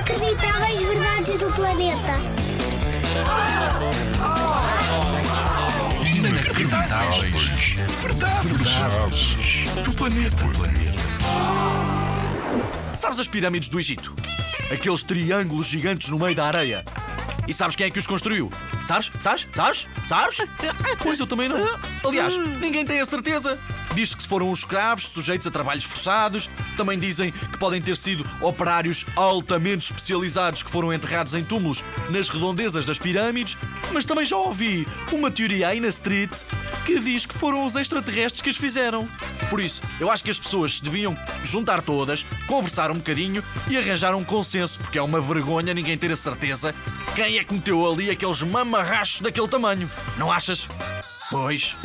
Inacreditáveis verdades do planeta. Inacreditáveis. Verdades. Verdades. Do planeta. Sabes as pirâmides do Egito? Aqueles triângulos gigantes no meio da areia. E sabes quem é que os construiu? Sabes? Sabes? Sabes? Sabes? Pois eu também não. Aliás, ninguém tem a certeza. Diz que foram os escravos sujeitos a trabalhos forçados. Também dizem que podem ter sido operários altamente especializados que foram enterrados em túmulos nas redondezas das pirâmides. Mas também já ouvi uma teoria aí na street que diz que foram os extraterrestres que as fizeram. Por isso, eu acho que as pessoas se deviam juntar todas, conversar um bocadinho e arranjar um consenso, porque é uma vergonha ninguém ter a certeza quem é que meteu ali aqueles mamarrachos daquele tamanho. Não achas? Pois.